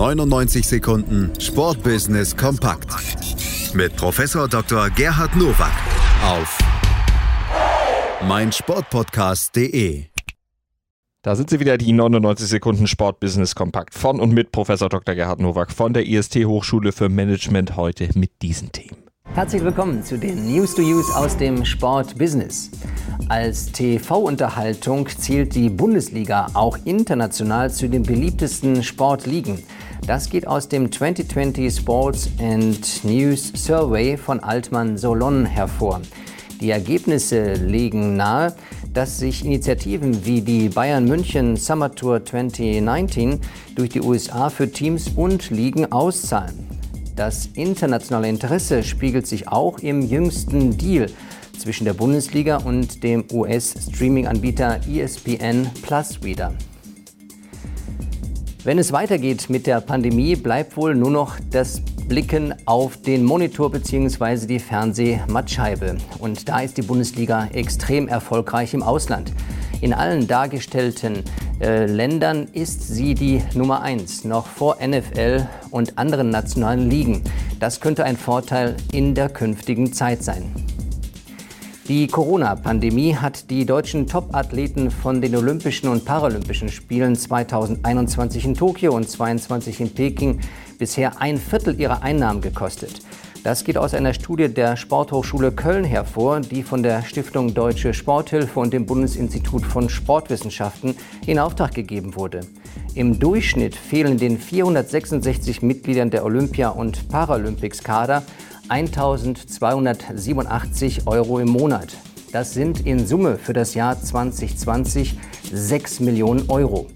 99 Sekunden Sportbusiness kompakt mit Professor Dr. Gerhard Nowak auf meinsportpodcast.de. Da sind sie wieder, die 99 Sekunden Sportbusiness kompakt von und mit Professor Dr. Gerhard Nowak von der IST Hochschule für Management heute mit diesen Themen. Herzlich willkommen zu den News to Use aus dem Sportbusiness. Als TV-Unterhaltung zählt die Bundesliga auch international zu den beliebtesten Sportligen. Das geht aus dem 2020 Sports and News Survey von Altmann Solon hervor. Die Ergebnisse legen nahe, dass sich Initiativen wie die Bayern München Summer Tour 2019 durch die USA für Teams und Ligen auszahlen. Das internationale Interesse spiegelt sich auch im jüngsten Deal zwischen der Bundesliga und dem US-Streaming-Anbieter ESPN Plus wieder. Wenn es weitergeht mit der Pandemie, bleibt wohl nur noch das Blicken auf den Monitor bzw. die Fernsehmattscheibe. Und da ist die Bundesliga extrem erfolgreich im Ausland. In allen dargestellten äh, Ländern ist sie die Nummer 1, noch vor NFL und anderen nationalen Ligen. Das könnte ein Vorteil in der künftigen Zeit sein. Die Corona-Pandemie hat die deutschen Top-Athleten von den Olympischen und Paralympischen Spielen 2021 in Tokio und 2022 in Peking bisher ein Viertel ihrer Einnahmen gekostet. Das geht aus einer Studie der Sporthochschule Köln hervor, die von der Stiftung Deutsche Sporthilfe und dem Bundesinstitut von Sportwissenschaften in Auftrag gegeben wurde. Im Durchschnitt fehlen den 466 Mitgliedern der Olympia- und Paralympics-Kader 1.287 Euro im Monat. Das sind in Summe für das Jahr 2020 6 Millionen Euro.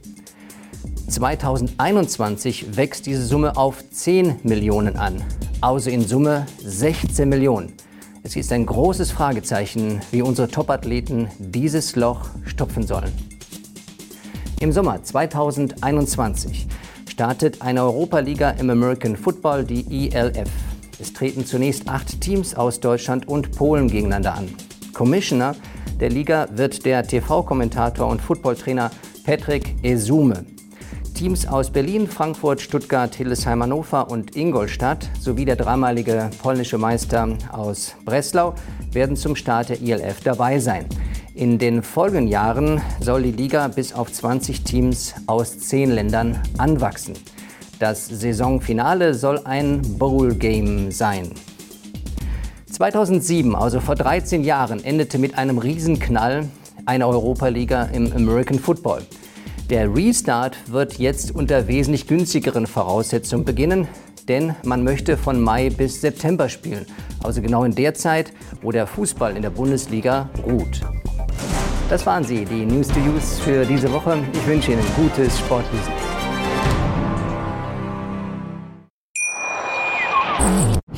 2021 wächst diese Summe auf 10 Millionen an, also in Summe 16 Millionen. Es ist ein großes Fragezeichen, wie unsere Topathleten dieses Loch stopfen sollen. Im Sommer 2021 startet eine Europaliga im American Football, die ELF. Es treten zunächst acht Teams aus Deutschland und Polen gegeneinander an. Commissioner der Liga wird der TV-Kommentator und Footballtrainer Patrick Esume. Teams aus Berlin, Frankfurt, Stuttgart, Hildesheim, Hannover und Ingolstadt sowie der dreimalige polnische Meister aus Breslau werden zum Start der ILF dabei sein. In den folgenden Jahren soll die Liga bis auf 20 Teams aus zehn Ländern anwachsen. Das Saisonfinale soll ein Bowl-Game sein. 2007, also vor 13 Jahren, endete mit einem Riesenknall eine Europaliga im American Football. Der Restart wird jetzt unter wesentlich günstigeren Voraussetzungen beginnen, denn man möchte von Mai bis September spielen, also genau in der Zeit, wo der Fußball in der Bundesliga ruht. Das waren sie, die News to Use für diese Woche. Ich wünsche Ihnen gutes Sportbusiness.